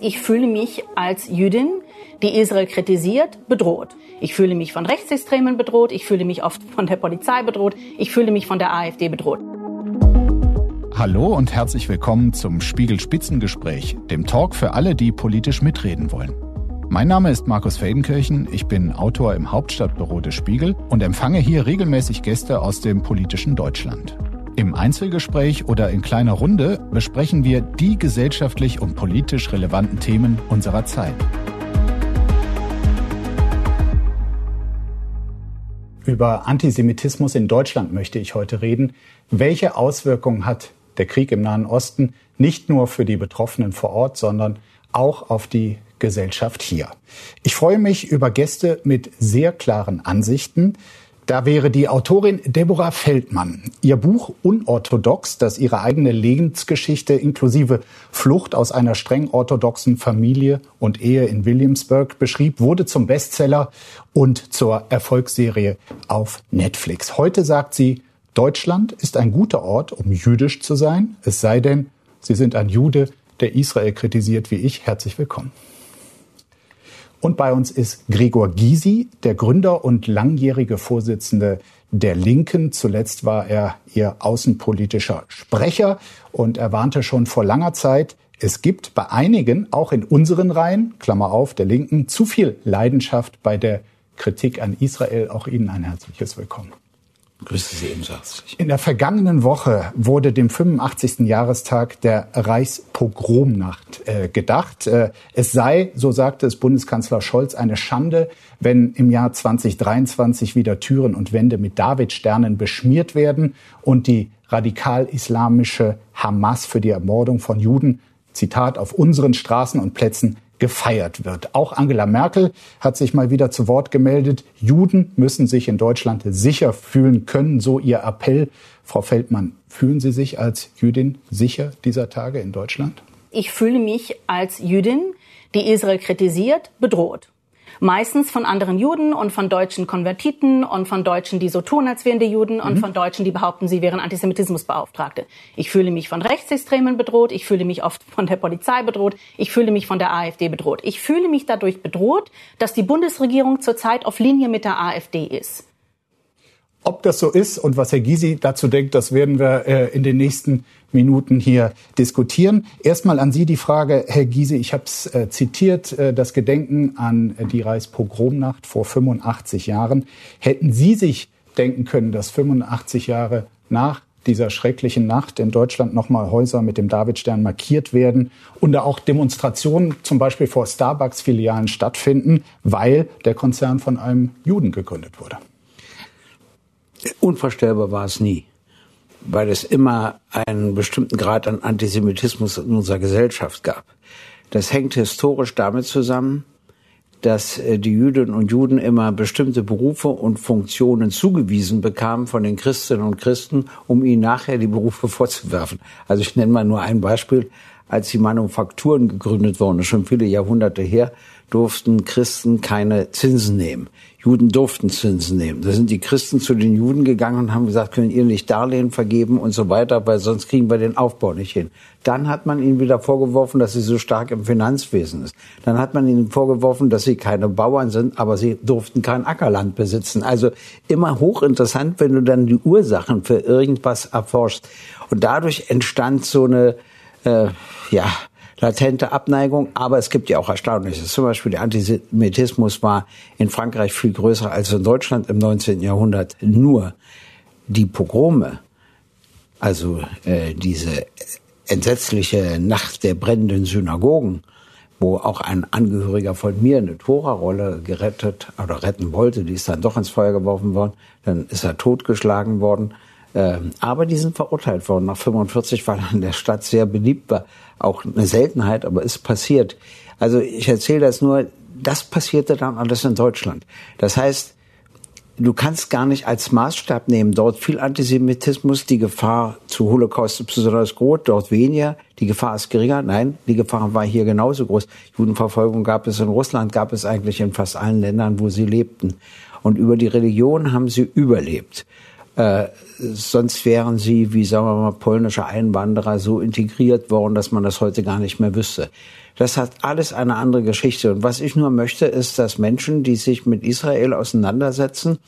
Ich fühle mich als Jüdin, die Israel kritisiert, bedroht. Ich fühle mich von Rechtsextremen bedroht, ich fühle mich oft von der Polizei bedroht, ich fühle mich von der AfD bedroht. Hallo und herzlich willkommen zum Spiegel Spitzengespräch, dem Talk für alle, die politisch mitreden wollen. Mein Name ist Markus Feldenkirchen, ich bin Autor im Hauptstadtbüro des Spiegel und empfange hier regelmäßig Gäste aus dem politischen Deutschland. Im Einzelgespräch oder in kleiner Runde besprechen wir die gesellschaftlich und politisch relevanten Themen unserer Zeit. Über Antisemitismus in Deutschland möchte ich heute reden. Welche Auswirkungen hat der Krieg im Nahen Osten nicht nur für die Betroffenen vor Ort, sondern auch auf die Gesellschaft hier. Ich freue mich über Gäste mit sehr klaren Ansichten. Da wäre die Autorin Deborah Feldmann. Ihr Buch Unorthodox, das ihre eigene Lebensgeschichte inklusive Flucht aus einer streng orthodoxen Familie und Ehe in Williamsburg beschrieb, wurde zum Bestseller und zur Erfolgsserie auf Netflix. Heute sagt sie, Deutschland ist ein guter Ort, um jüdisch zu sein, es sei denn, Sie sind ein Jude, der Israel kritisiert wie ich. Herzlich willkommen. Und bei uns ist Gregor Gysi, der Gründer und langjährige Vorsitzende der Linken. Zuletzt war er ihr außenpolitischer Sprecher und er warnte schon vor langer Zeit, es gibt bei einigen, auch in unseren Reihen, Klammer auf, der Linken, zu viel Leidenschaft bei der Kritik an Israel. Auch Ihnen ein herzliches Willkommen. Grüße Sie ebenso herzlich. In der vergangenen Woche wurde dem 85. Jahrestag der Reichspogromnacht äh, gedacht. Äh, es sei, so sagte es Bundeskanzler Scholz, eine Schande, wenn im Jahr 2023 wieder Türen und Wände mit Davidsternen beschmiert werden und die radikal-islamische Hamas für die Ermordung von Juden, Zitat, auf unseren Straßen und Plätzen gefeiert wird. Auch Angela Merkel hat sich mal wieder zu Wort gemeldet. Juden müssen sich in Deutschland sicher fühlen können, so ihr Appell. Frau Feldmann, fühlen Sie sich als Jüdin sicher dieser Tage in Deutschland? Ich fühle mich als Jüdin, die Israel kritisiert, bedroht. Meistens von anderen Juden und von deutschen Konvertiten und von Deutschen, die so tun, als wären die Juden und mhm. von Deutschen, die behaupten, sie wären Antisemitismusbeauftragte. Ich fühle mich von Rechtsextremen bedroht, ich fühle mich oft von der Polizei bedroht, ich fühle mich von der AfD bedroht. Ich fühle mich dadurch bedroht, dass die Bundesregierung zurzeit auf Linie mit der AfD ist. Ob das so ist und was Herr Gysi dazu denkt, das werden wir äh, in den nächsten Minuten hier diskutieren. Erstmal an Sie die Frage, Herr Gysi, ich habe es äh, zitiert, äh, das Gedenken an die Reichspogromnacht vor 85 Jahren. Hätten Sie sich denken können, dass 85 Jahre nach dieser schrecklichen Nacht in Deutschland nochmal Häuser mit dem Davidstern markiert werden und da auch Demonstrationen zum Beispiel vor Starbucks-Filialen stattfinden, weil der Konzern von einem Juden gegründet wurde? Unvorstellbar war es nie, weil es immer einen bestimmten Grad an Antisemitismus in unserer Gesellschaft gab. Das hängt historisch damit zusammen, dass äh, die Jüdinnen und Juden immer bestimmte Berufe und Funktionen zugewiesen bekamen von den Christinnen und Christen, um ihnen nachher die Berufe vorzuwerfen. Also ich nenne mal nur ein Beispiel. Als die Manufakturen gegründet wurden, schon viele Jahrhunderte her, durften Christen keine Zinsen nehmen. Juden durften Zinsen nehmen. Da sind die Christen zu den Juden gegangen und haben gesagt, können ihr nicht Darlehen vergeben und so weiter, weil sonst kriegen wir den Aufbau nicht hin. Dann hat man ihnen wieder vorgeworfen, dass sie so stark im Finanzwesen ist. Dann hat man ihnen vorgeworfen, dass sie keine Bauern sind, aber sie durften kein Ackerland besitzen. Also immer hochinteressant, wenn du dann die Ursachen für irgendwas erforschst. Und dadurch entstand so eine, äh, ja, latente Abneigung, aber es gibt ja auch Erstaunliches. Zum Beispiel der Antisemitismus war in Frankreich viel größer als in Deutschland im 19. Jahrhundert. Nur die Pogrome, also äh, diese entsetzliche Nacht der brennenden Synagogen, wo auch ein Angehöriger von mir eine Tora-Rolle gerettet oder retten wollte, die ist dann doch ins Feuer geworfen worden, dann ist er totgeschlagen worden. Ähm, aber die sind verurteilt worden nach 45, weil er in der Stadt sehr beliebt war. Auch eine Seltenheit, aber ist passiert. Also ich erzähle das nur, das passierte dann alles in Deutschland. Das heißt, du kannst gar nicht als Maßstab nehmen, dort viel Antisemitismus, die Gefahr zu Holocaust ist besonders groß, dort weniger, die Gefahr ist geringer. Nein, die Gefahr war hier genauso groß. Judenverfolgung gab es in Russland, gab es eigentlich in fast allen Ländern, wo sie lebten. Und über die Religion haben sie überlebt. Äh, sonst wären sie, wie sagen wir mal, polnische Einwanderer so integriert worden, dass man das heute gar nicht mehr wüsste. Das hat alles eine andere Geschichte. Und was ich nur möchte, ist, dass Menschen, die sich mit Israel auseinandersetzen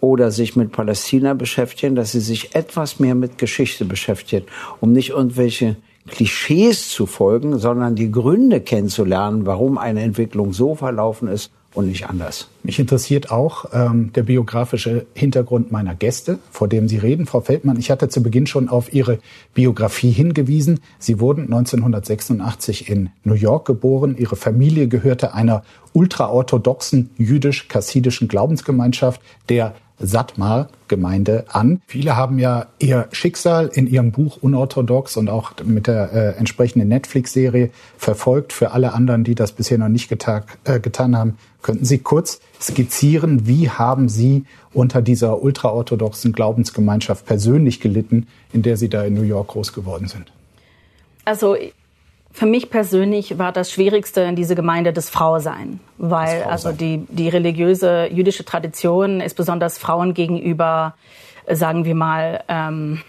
oder sich mit Palästina beschäftigen, dass sie sich etwas mehr mit Geschichte beschäftigen, um nicht irgendwelche Klischees zu folgen, sondern die Gründe kennenzulernen, warum eine Entwicklung so verlaufen ist und nicht anders. Mich interessiert auch ähm, der biografische Hintergrund meiner Gäste, vor dem Sie reden. Frau Feldmann, ich hatte zu Beginn schon auf Ihre Biografie hingewiesen. Sie wurden 1986 in New York geboren. Ihre Familie gehörte einer ultraorthodoxen jüdisch-kassidischen Glaubensgemeinschaft, der Satmar-Gemeinde an. Viele haben ja ihr Schicksal in ihrem Buch Unorthodox und auch mit der äh, entsprechenden Netflix-Serie verfolgt. Für alle anderen, die das bisher noch nicht getan, äh, getan haben, könnten Sie kurz skizzieren, wie haben Sie unter dieser ultraorthodoxen Glaubensgemeinschaft persönlich gelitten, in der Sie da in New York groß geworden sind? Also für mich persönlich war das Schwierigste in dieser Gemeinde das Frausein, weil das also die, die religiöse jüdische Tradition ist besonders Frauen gegenüber, sagen wir mal, ähm,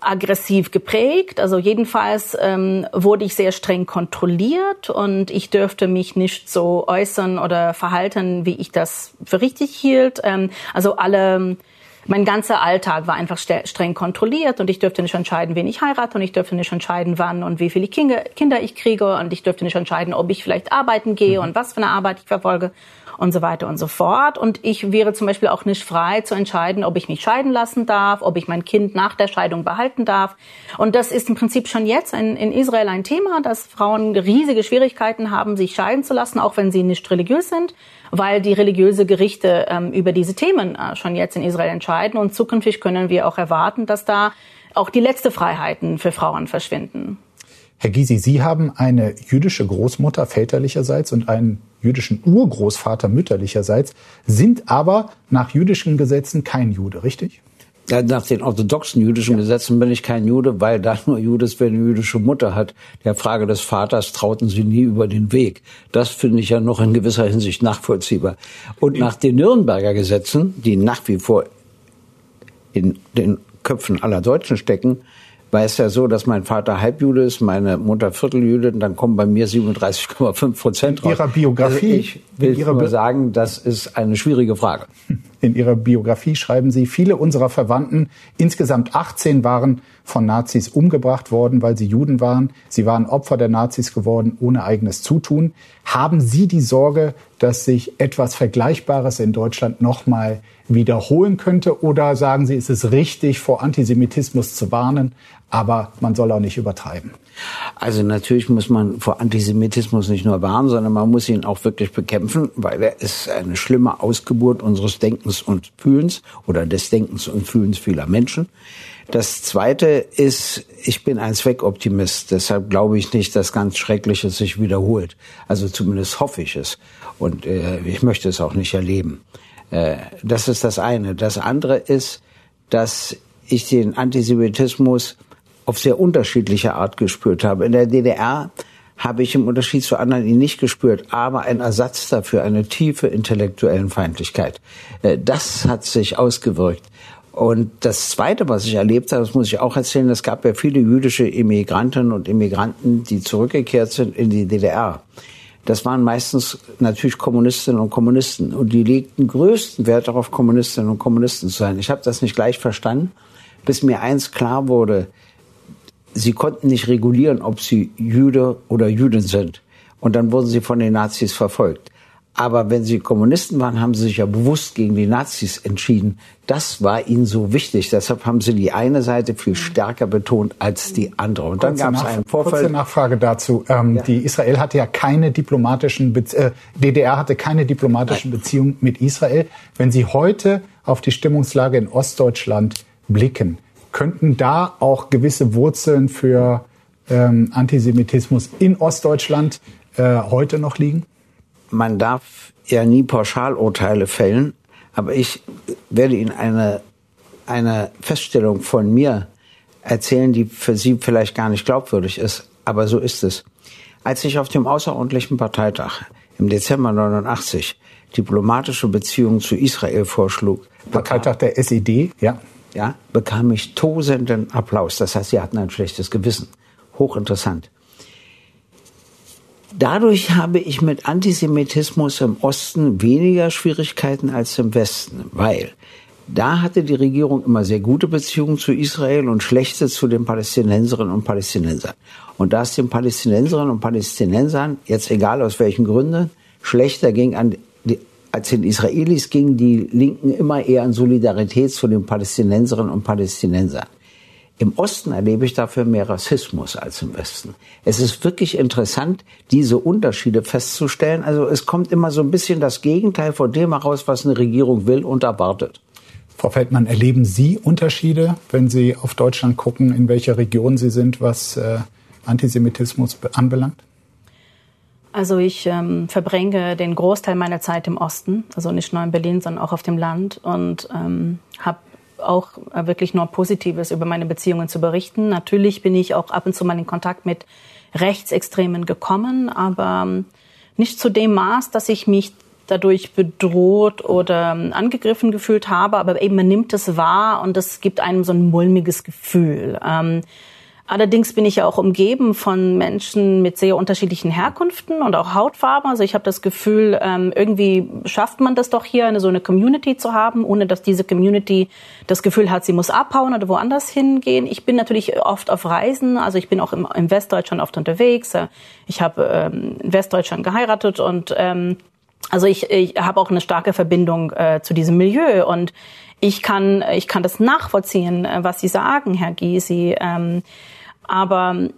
aggressiv geprägt. Also jedenfalls ähm, wurde ich sehr streng kontrolliert und ich dürfte mich nicht so äußern oder verhalten, wie ich das für richtig hielt. Ähm, also alle mein ganzer Alltag war einfach streng kontrolliert und ich dürfte nicht entscheiden, wen ich heirate und ich dürfte nicht entscheiden, wann und wie viele Kinder ich kriege und ich dürfte nicht entscheiden, ob ich vielleicht arbeiten gehe mhm. und was für eine Arbeit ich verfolge und so weiter und so fort. Und ich wäre zum Beispiel auch nicht frei zu entscheiden, ob ich mich scheiden lassen darf, ob ich mein Kind nach der Scheidung behalten darf. Und das ist im Prinzip schon jetzt in, in Israel ein Thema, dass Frauen riesige Schwierigkeiten haben, sich scheiden zu lassen, auch wenn sie nicht religiös sind, weil die religiöse Gerichte ähm, über diese Themen äh, schon jetzt in Israel entscheiden. Und zukünftig können wir auch erwarten, dass da auch die letzte Freiheiten für Frauen verschwinden. Herr Gysi, Sie haben eine jüdische Großmutter väterlicherseits und einen jüdischen Urgroßvater mütterlicherseits, sind aber nach jüdischen Gesetzen kein Jude, richtig? Ja, nach den orthodoxen jüdischen ja. Gesetzen bin ich kein Jude, weil da nur Jude ist, wer eine jüdische Mutter hat. Der Frage des Vaters trauten sie nie über den Weg. Das finde ich ja noch in gewisser Hinsicht nachvollziehbar. Und nach den Nürnberger Gesetzen, die nach wie vor in den Köpfen aller Deutschen stecken, war es ja so, dass mein Vater Halbjude ist, meine Mutter Vierteljüde, und dann kommen bei mir 37,5 Prozent raus. In Ihrer Biografie, also ich will Ihrer nur sagen, das ist eine schwierige Frage. In Ihrer Biografie schreiben Sie, viele unserer Verwandten, insgesamt 18 waren von Nazis umgebracht worden, weil sie Juden waren. Sie waren Opfer der Nazis geworden, ohne eigenes Zutun. Haben Sie die Sorge, dass sich etwas Vergleichbares in Deutschland nochmal wiederholen könnte? Oder sagen Sie, ist es richtig, vor Antisemitismus zu warnen, aber man soll auch nicht übertreiben? Also natürlich muss man vor Antisemitismus nicht nur warnen, sondern man muss ihn auch wirklich bekämpfen, weil er ist eine schlimme Ausgeburt unseres Denkens und Fühlens oder des Denkens und Fühlens vieler Menschen. Das Zweite ist, ich bin ein Zweckoptimist, deshalb glaube ich nicht, dass ganz Schreckliches sich wiederholt. Also zumindest hoffe ich es und äh, ich möchte es auch nicht erleben. Äh, das ist das eine. Das andere ist, dass ich den Antisemitismus auf sehr unterschiedliche Art gespürt habe. In der DDR habe ich im Unterschied zu anderen ihn nicht gespürt, aber ein Ersatz dafür, eine tiefe intellektuellen Feindlichkeit. Äh, das hat sich ausgewirkt. Und das Zweite, was ich erlebt habe, das muss ich auch erzählen, es gab ja viele jüdische Immigrantinnen und Immigranten, die zurückgekehrt sind in die DDR das waren meistens natürlich Kommunistinnen und Kommunisten. Und die legten größten Wert darauf, Kommunistinnen und Kommunisten zu sein. Ich habe das nicht gleich verstanden, bis mir eins klar wurde, sie konnten nicht regulieren, ob sie Jüde oder Jüdin sind. Und dann wurden sie von den Nazis verfolgt. Aber wenn sie Kommunisten waren, haben sie sich ja bewusst gegen die Nazis entschieden. Das war ihnen so wichtig. Deshalb haben sie die eine Seite viel stärker betont als die andere. Und dann gab es einen Vorfall. Kurze Nachfrage dazu. Ähm, ja. Die Israel hatte ja keine diplomatischen, Be äh, DDR hatte keine diplomatischen Nein. Beziehungen mit Israel. Wenn Sie heute auf die Stimmungslage in Ostdeutschland blicken, könnten da auch gewisse Wurzeln für ähm, Antisemitismus in Ostdeutschland äh, heute noch liegen? man darf ja nie Pauschalurteile fällen, aber ich werde Ihnen eine, eine Feststellung von mir erzählen, die für Sie vielleicht gar nicht glaubwürdig ist, aber so ist es. Als ich auf dem außerordentlichen Parteitag im Dezember 89 diplomatische Beziehungen zu Israel vorschlug, Parteitag der SED, ja. Ja, bekam ich tosenden Applaus. Das heißt, sie hatten ein schlechtes Gewissen. Hochinteressant. Dadurch habe ich mit Antisemitismus im Osten weniger Schwierigkeiten als im Westen, weil da hatte die Regierung immer sehr gute Beziehungen zu Israel und schlechte zu den Palästinenserinnen und Palästinensern. Und da es den Palästinenserinnen und Palästinensern, jetzt egal aus welchen Gründen, schlechter ging an als den Israelis, gingen die Linken immer eher an Solidarität zu den Palästinenserinnen und Palästinensern. Im Osten erlebe ich dafür mehr Rassismus als im Westen. Es ist wirklich interessant, diese Unterschiede festzustellen. Also es kommt immer so ein bisschen das Gegenteil von dem heraus, was eine Regierung will und erwartet. Frau Feldmann, erleben Sie Unterschiede, wenn Sie auf Deutschland gucken, in welcher Region Sie sind, was äh, Antisemitismus anbelangt? Also ich ähm, verbringe den Großteil meiner Zeit im Osten, also nicht nur in Berlin, sondern auch auf dem Land und ähm, habe auch äh, wirklich nur Positives über meine Beziehungen zu berichten. Natürlich bin ich auch ab und zu mal in Kontakt mit Rechtsextremen gekommen, aber ähm, nicht zu dem Maß, dass ich mich dadurch bedroht oder ähm, angegriffen gefühlt habe, aber eben man nimmt es wahr und es gibt einem so ein mulmiges Gefühl. Ähm, allerdings bin ich ja auch umgeben von Menschen mit sehr unterschiedlichen Herkünften und auch Hautfarben. Also ich habe das Gefühl, ähm, irgendwie schafft man das doch hier, eine, so eine Community zu haben, ohne dass diese Community das Gefühl hat, sie muss abhauen oder woanders hingehen. Ich bin natürlich oft auf Reisen, also ich bin auch im, Westdeutschland oft unterwegs. Ich habe ähm, in Westdeutschland geheiratet und ähm, also ich, ich habe auch eine starke Verbindung äh, zu diesem Milieu und ich kann, ich kann das nachvollziehen, äh, was Sie sagen, Herr Gysi. Ähm, aber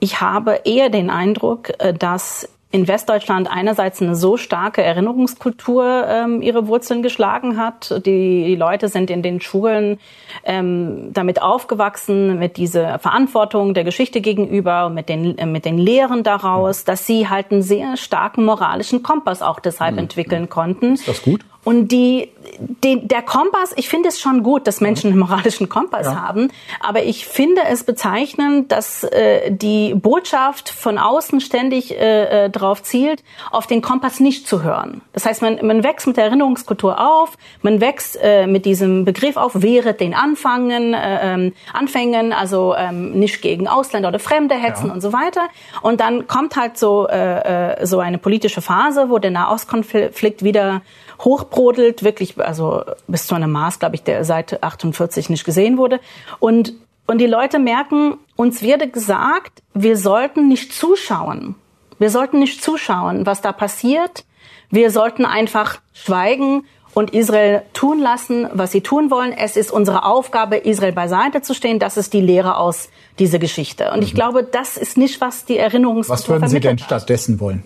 ich habe eher den Eindruck, äh, dass in Westdeutschland einerseits eine so starke Erinnerungskultur ähm, ihre Wurzeln geschlagen hat. Die, die Leute sind in den Schulen ähm, damit aufgewachsen, mit dieser Verantwortung der Geschichte gegenüber mit den, äh, mit den Lehren daraus, dass sie halt einen sehr starken moralischen Kompass auch deshalb mhm. entwickeln konnten. Ist das gut? Und die, die, der Kompass, ich finde es schon gut, dass Menschen einen moralischen Kompass ja. haben, aber ich finde es bezeichnend, dass äh, die Botschaft von außen ständig äh, äh, darauf zielt, auf den Kompass nicht zu hören. Das heißt, man, man wächst mit der Erinnerungskultur auf, man wächst äh, mit diesem Begriff auf, wehret den Anfangen, äh, ähm, Anfängen, also ähm, nicht gegen Ausländer oder Fremde hetzen ja. und so weiter. Und dann kommt halt so, äh, äh so eine politische Phase, wo der Nahostkonflikt wieder hochbrodelt, wirklich, also bis zu einem Maß, glaube ich, der seit 48 nicht gesehen wurde. Und, und die Leute merken, uns werde gesagt, wir sollten nicht zuschauen. Wir sollten nicht zuschauen, was da passiert. Wir sollten einfach schweigen und Israel tun lassen, was sie tun wollen. Es ist unsere Aufgabe, Israel beiseite zu stehen. Das ist die Lehre aus dieser Geschichte. Und mhm. ich glaube, das ist nicht, was die Erinnerungskultur Was würden Sie denn stattdessen wollen?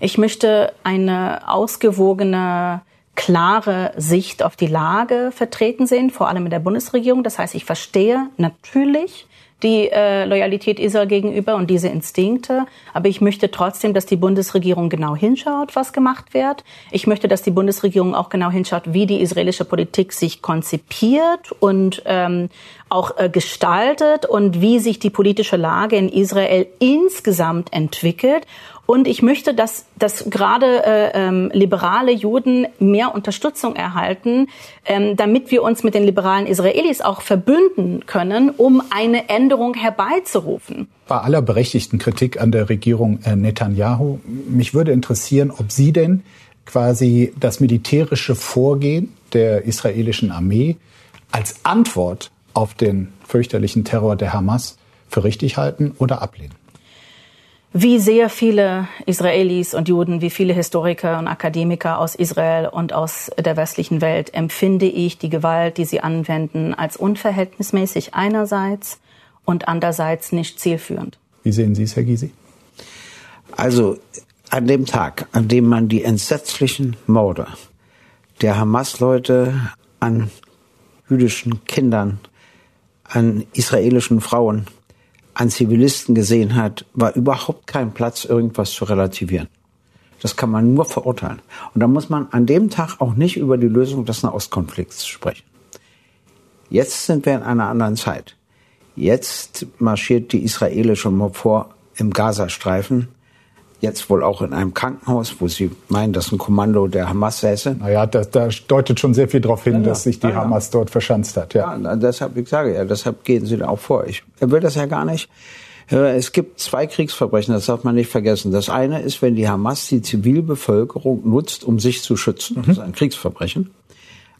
Ich möchte eine ausgewogene, klare Sicht auf die Lage vertreten sehen, vor allem in der Bundesregierung. Das heißt, ich verstehe natürlich, die äh, Loyalität Israel gegenüber und diese Instinkte. Aber ich möchte trotzdem, dass die Bundesregierung genau hinschaut, was gemacht wird. Ich möchte, dass die Bundesregierung auch genau hinschaut, wie die israelische Politik sich konzipiert und ähm, auch äh, gestaltet und wie sich die politische Lage in Israel insgesamt entwickelt. Und ich möchte, dass, dass gerade äh, ähm, liberale Juden mehr Unterstützung erhalten, ähm, damit wir uns mit den liberalen Israelis auch verbünden können, um eine Änderung herbeizurufen. Bei aller berechtigten Kritik an der Regierung äh, Netanyahu, mich würde interessieren, ob Sie denn quasi das militärische Vorgehen der israelischen Armee als Antwort auf den fürchterlichen Terror der Hamas für richtig halten oder ablehnen wie sehr viele Israelis und Juden, wie viele Historiker und Akademiker aus Israel und aus der westlichen Welt empfinde ich die Gewalt, die sie anwenden, als unverhältnismäßig einerseits und andererseits nicht zielführend. Wie sehen Sie es, Herr Gysi? Also an dem Tag, an dem man die entsetzlichen Morde der Hamas-Leute an jüdischen Kindern, an israelischen Frauen an Zivilisten gesehen hat, war überhaupt kein Platz, irgendwas zu relativieren. Das kann man nur verurteilen. Und da muss man an dem Tag auch nicht über die Lösung des Nahostkonflikts sprechen. Jetzt sind wir in einer anderen Zeit. Jetzt marschiert die israelische Mob vor im Gazastreifen. Jetzt wohl auch in einem Krankenhaus, wo sie meinen, dass ein Kommando der Hamas säße. Naja, da, da deutet schon sehr viel darauf hin, ja, dass sich die ja, Hamas dort verschanzt hat. Ja, ja deshalb, ich sage ja, deshalb gehen sie da auch vor. Ich, will das ja gar nicht. Es gibt zwei Kriegsverbrechen, das darf man nicht vergessen. Das eine ist, wenn die Hamas die Zivilbevölkerung nutzt, um sich zu schützen. Das ist ein Kriegsverbrechen.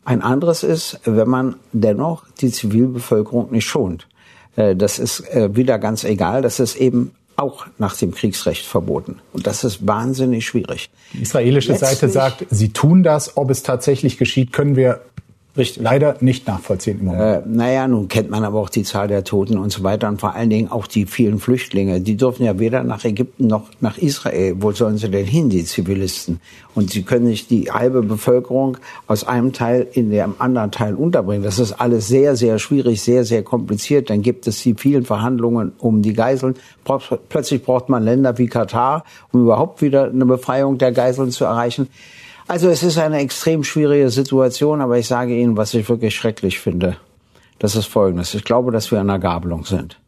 Ein anderes ist, wenn man dennoch die Zivilbevölkerung nicht schont. Äh, das ist äh, wieder ganz egal. Das ist eben auch nach dem Kriegsrecht verboten. Und das ist wahnsinnig schwierig. Die israelische Letztlich, Seite sagt, sie tun das. Ob es tatsächlich geschieht, können wir Richtig. leider nicht nachvollziehen im Moment. Äh, naja, nun kennt man aber auch die Zahl der Toten und so weiter und vor allen Dingen auch die vielen Flüchtlinge. Die dürfen ja weder nach Ägypten noch nach Israel. Wo sollen sie denn hin, die Zivilisten? Und sie können nicht die halbe Bevölkerung aus einem Teil in dem anderen Teil unterbringen. Das ist alles sehr, sehr schwierig, sehr, sehr kompliziert. Dann gibt es die vielen Verhandlungen um die Geiseln. Plötzlich braucht man Länder wie Katar, um überhaupt wieder eine Befreiung der Geiseln zu erreichen. Also es ist eine extrem schwierige Situation, aber ich sage Ihnen, was ich wirklich schrecklich finde. Das ist Folgendes. Ich glaube, dass wir an einer Gabelung sind.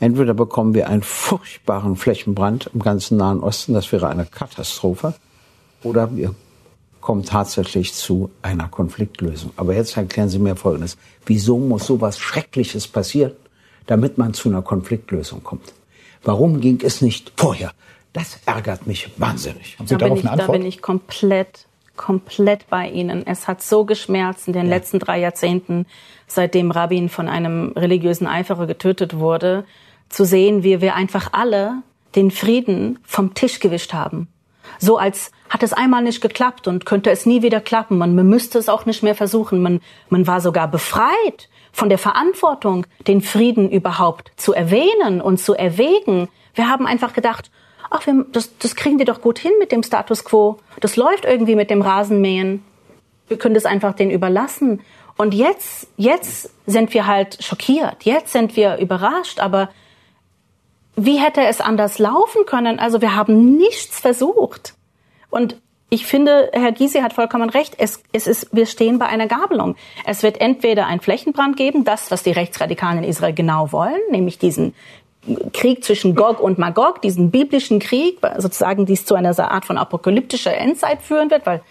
Entweder bekommen wir einen furchtbaren Flächenbrand im ganzen Nahen Osten, das wäre eine Katastrophe, oder wir kommen tatsächlich zu einer Konfliktlösung. Aber jetzt erklären Sie mir Folgendes. Wieso muss sowas Schreckliches passieren, damit man zu einer Konfliktlösung kommt? Warum ging es nicht vorher? Das ärgert mich wahnsinnig. Haben Sie da, bin ich, da bin ich komplett komplett bei Ihnen. Es hat so geschmerzt in den ja. letzten drei Jahrzehnten, seitdem Rabin von einem religiösen Eiferer getötet wurde, zu sehen, wie wir einfach alle den Frieden vom Tisch gewischt haben. So als hat es einmal nicht geklappt und könnte es nie wieder klappen. Man, müsste es auch nicht mehr versuchen. Man, man war sogar befreit von der Verantwortung, den Frieden überhaupt zu erwähnen und zu erwägen. Wir haben einfach gedacht, ach, wir, das, das kriegen wir doch gut hin mit dem Status quo. Das läuft irgendwie mit dem Rasenmähen. Wir können das einfach denen überlassen. Und jetzt, jetzt sind wir halt schockiert. Jetzt sind wir überrascht. Aber wie hätte es anders laufen können? Also wir haben nichts versucht. Und ich finde, Herr Gysi hat vollkommen recht. Es, es ist, wir stehen bei einer Gabelung. Es wird entweder ein Flächenbrand geben, das, was die Rechtsradikalen in Israel genau wollen, nämlich diesen Krieg zwischen Gog und Magog, diesen biblischen Krieg, sozusagen dies zu einer Art von apokalyptischer Endzeit führen wird, weil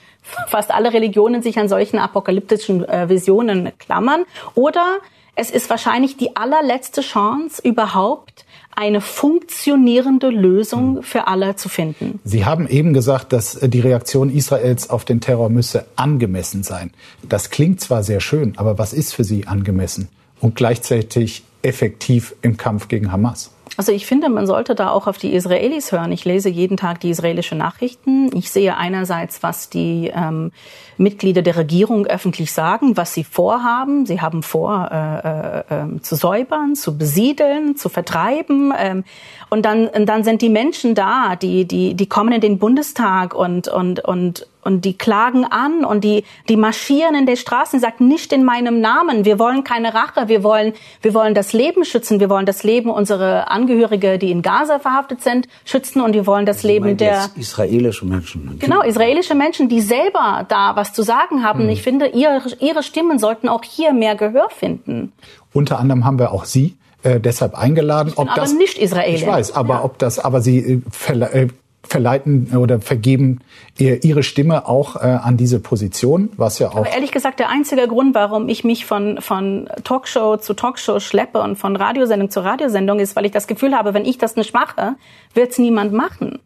fast alle Religionen sich an solchen apokalyptischen äh, Visionen klammern. Oder es ist wahrscheinlich die allerletzte Chance überhaupt, eine funktionierende Lösung hm. für alle zu finden. Sie haben eben gesagt, dass äh, die Reaktion Israels auf den Terror müsse angemessen sein. Das klingt zwar sehr schön, aber was ist für Sie angemessen? Und gleichzeitig effektiv im Kampf gegen Hamas? Also ich finde, man sollte da auch auf die Israelis hören. Ich lese jeden Tag die israelischen Nachrichten. Ich sehe einerseits, was die ähm, Mitglieder der Regierung öffentlich sagen, was sie vorhaben. Sie haben vor, äh, äh, ähm, zu säubern, zu besiedeln, zu vertreiben. Ähm, und dann, und dann sind die Menschen da, die, die, die kommen in den Bundestag und, und, und und die klagen an und die, die marschieren in der Straße und sagen, nicht in meinem Namen. Wir wollen keine Rache. Wir wollen, wir wollen das Leben schützen. Wir wollen das Leben unserer Angehörige, die in Gaza verhaftet sind, schützen. Und wir wollen das Sie Leben der, israelische Menschen. Genau, israelische Menschen, die selber da was zu sagen haben. Hm. Ich finde, ihre, ihre Stimmen sollten auch hier mehr Gehör finden. Unter anderem haben wir auch Sie äh, deshalb eingeladen. Ich bin ob aber das, nicht Israeli. Ich weiß, aber ja. ob das, aber Sie äh, äh verleiten oder vergeben ihre Stimme auch äh, an diese Position, was ja auch. Aber ehrlich gesagt, der einzige Grund, warum ich mich von, von Talkshow zu Talkshow schleppe und von Radiosendung zu Radiosendung ist, weil ich das Gefühl habe, wenn ich das nicht mache, wird es niemand machen.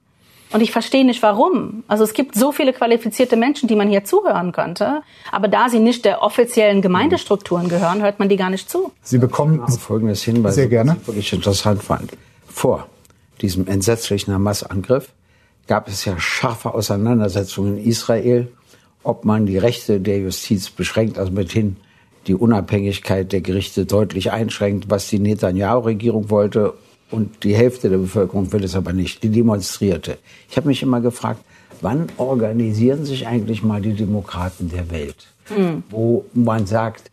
Und ich verstehe nicht warum. Also es gibt so viele qualifizierte Menschen, die man hier zuhören könnte, aber da sie nicht der offiziellen Gemeindestrukturen gehören, hört man die gar nicht zu. Sie bekommen auf folgendes Hinweis, sehr gerne. was ich wirklich interessant fand. Vor diesem entsetzlichen Hamas-Angriff gab es ja scharfe Auseinandersetzungen in Israel, ob man die Rechte der Justiz beschränkt, also mithin die Unabhängigkeit der Gerichte deutlich einschränkt, was die Netanyahu-Regierung wollte. Und die Hälfte der Bevölkerung will es aber nicht. Die demonstrierte. Ich habe mich immer gefragt, wann organisieren sich eigentlich mal die Demokraten der Welt? Mhm. Wo man sagt,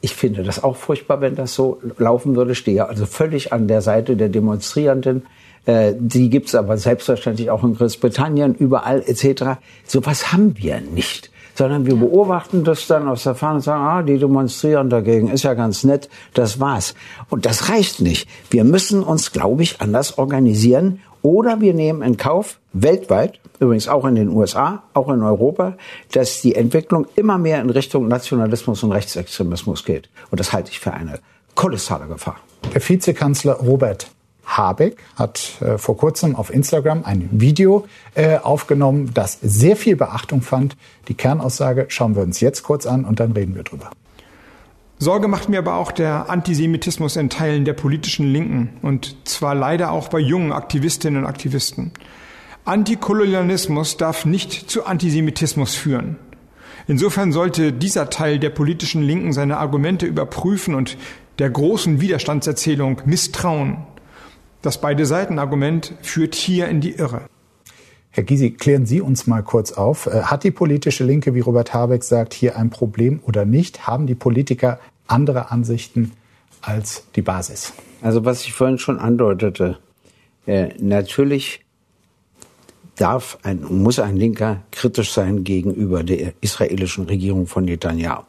ich finde das auch furchtbar, wenn das so laufen würde, stehe also völlig an der Seite der Demonstrierenden. Äh, die gibt's aber selbstverständlich auch in Großbritannien, überall etc. Sowas haben wir nicht sondern wir beobachten das dann aus der Ferne und sagen, ah, die demonstrieren dagegen, ist ja ganz nett, das war's. Und das reicht nicht. Wir müssen uns, glaube ich, anders organisieren Oder wir nehmen in Kauf weltweit, übrigens auch in den USA, auch in Europa, dass die Entwicklung immer mehr in Richtung Nationalismus und Rechtsextremismus geht. Und das halte ich für eine kolossale Gefahr. Der Vizekanzler Robert Habeck hat äh, vor kurzem auf Instagram ein Video äh, aufgenommen, das sehr viel Beachtung fand. Die Kernaussage schauen wir uns jetzt kurz an und dann reden wir drüber. Sorge macht mir aber auch der Antisemitismus in Teilen der politischen Linken und zwar leider auch bei jungen Aktivistinnen und Aktivisten. Antikolonialismus darf nicht zu Antisemitismus führen. Insofern sollte dieser Teil der politischen Linken seine Argumente überprüfen und der großen Widerstandserzählung misstrauen. Das beide Seiten Argument führt hier in die Irre. Herr Gysi, klären Sie uns mal kurz auf. Äh, hat die politische Linke, wie Robert Habeck sagt, hier ein Problem oder nicht? Haben die Politiker andere Ansichten als die Basis. Also was ich vorhin schon andeutete, äh, natürlich darf ein, muss ein Linker kritisch sein gegenüber der israelischen Regierung von Netanyahu.